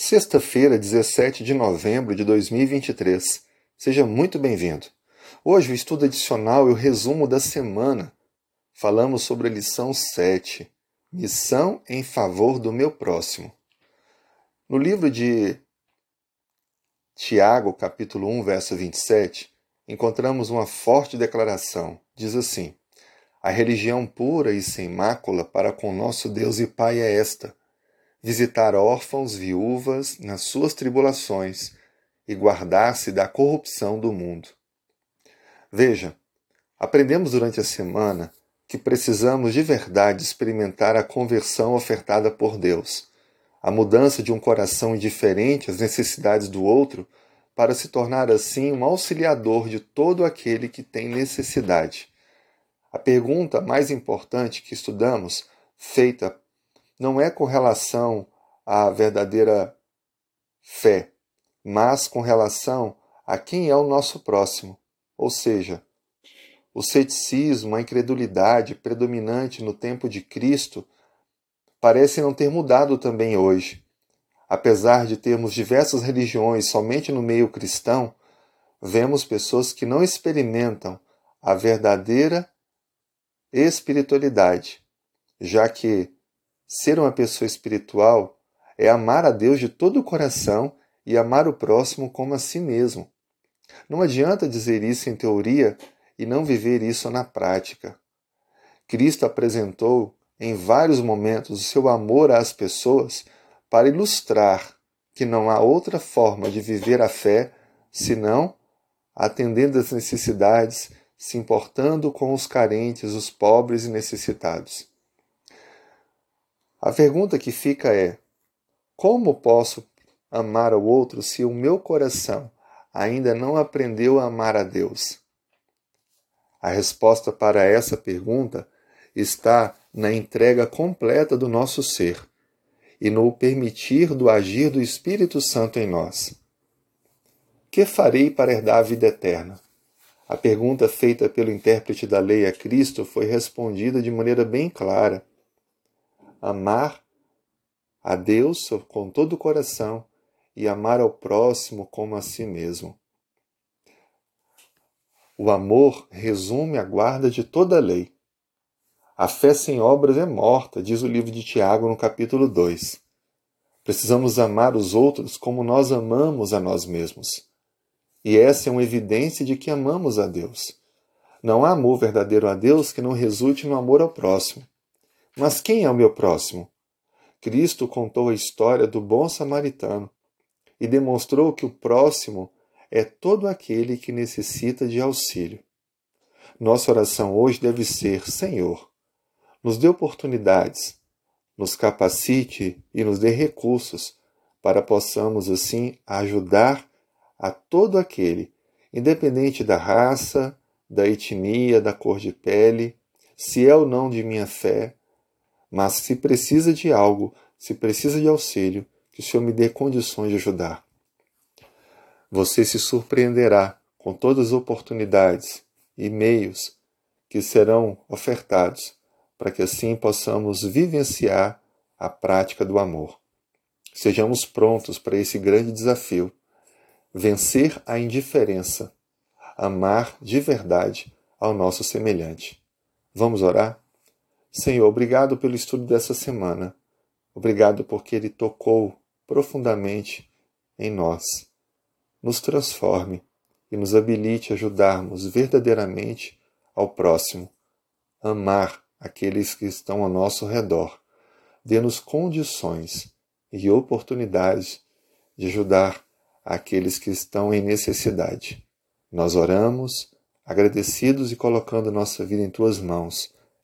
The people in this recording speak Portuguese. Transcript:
Sexta-feira, 17 de novembro de 2023. Seja muito bem-vindo. Hoje, o estudo adicional e o resumo da semana. Falamos sobre a lição 7, Missão em favor do meu próximo. No livro de Tiago, capítulo 1, verso 27, encontramos uma forte declaração. Diz assim: A religião pura e sem mácula para com nosso Deus e Pai é esta visitar órfãos, viúvas nas suas tribulações e guardar-se da corrupção do mundo. Veja, aprendemos durante a semana que precisamos de verdade experimentar a conversão ofertada por Deus, a mudança de um coração indiferente às necessidades do outro para se tornar assim um auxiliador de todo aquele que tem necessidade. A pergunta mais importante que estudamos, feita não é com relação à verdadeira fé, mas com relação a quem é o nosso próximo. Ou seja, o ceticismo, a incredulidade predominante no tempo de Cristo parece não ter mudado também hoje. Apesar de termos diversas religiões somente no meio cristão, vemos pessoas que não experimentam a verdadeira espiritualidade, já que Ser uma pessoa espiritual é amar a Deus de todo o coração e amar o próximo como a si mesmo. Não adianta dizer isso em teoria e não viver isso na prática. Cristo apresentou em vários momentos o seu amor às pessoas para ilustrar que não há outra forma de viver a fé senão atendendo às necessidades, se importando com os carentes, os pobres e necessitados. A pergunta que fica é: como posso amar ao outro se o meu coração ainda não aprendeu a amar a Deus? A resposta para essa pergunta está na entrega completa do nosso ser e no permitir do agir do Espírito Santo em nós. Que farei para herdar a vida eterna? A pergunta feita pelo intérprete da lei a Cristo foi respondida de maneira bem clara amar a Deus com todo o coração e amar ao próximo como a si mesmo. O amor resume a guarda de toda a lei. A fé sem obras é morta, diz o livro de Tiago no capítulo 2. Precisamos amar os outros como nós amamos a nós mesmos. E essa é uma evidência de que amamos a Deus. Não há amor verdadeiro a Deus que não resulte no amor ao próximo. Mas quem é o meu próximo? Cristo contou a história do bom samaritano e demonstrou que o próximo é todo aquele que necessita de auxílio. Nossa oração hoje deve ser: Senhor, nos dê oportunidades, nos capacite e nos dê recursos para possamos assim ajudar a todo aquele, independente da raça, da etnia, da cor de pele, se é ou não de minha fé, mas se precisa de algo, se precisa de auxílio, que o Senhor me dê condições de ajudar. Você se surpreenderá com todas as oportunidades e meios que serão ofertados para que assim possamos vivenciar a prática do amor. Sejamos prontos para esse grande desafio: vencer a indiferença, amar de verdade ao nosso semelhante. Vamos orar? Senhor, obrigado pelo estudo dessa semana. Obrigado porque ele tocou profundamente em nós. Nos transforme e nos habilite a ajudarmos verdadeiramente ao próximo, amar aqueles que estão ao nosso redor. Dê-nos condições e oportunidades de ajudar aqueles que estão em necessidade. Nós oramos, agradecidos e colocando nossa vida em tuas mãos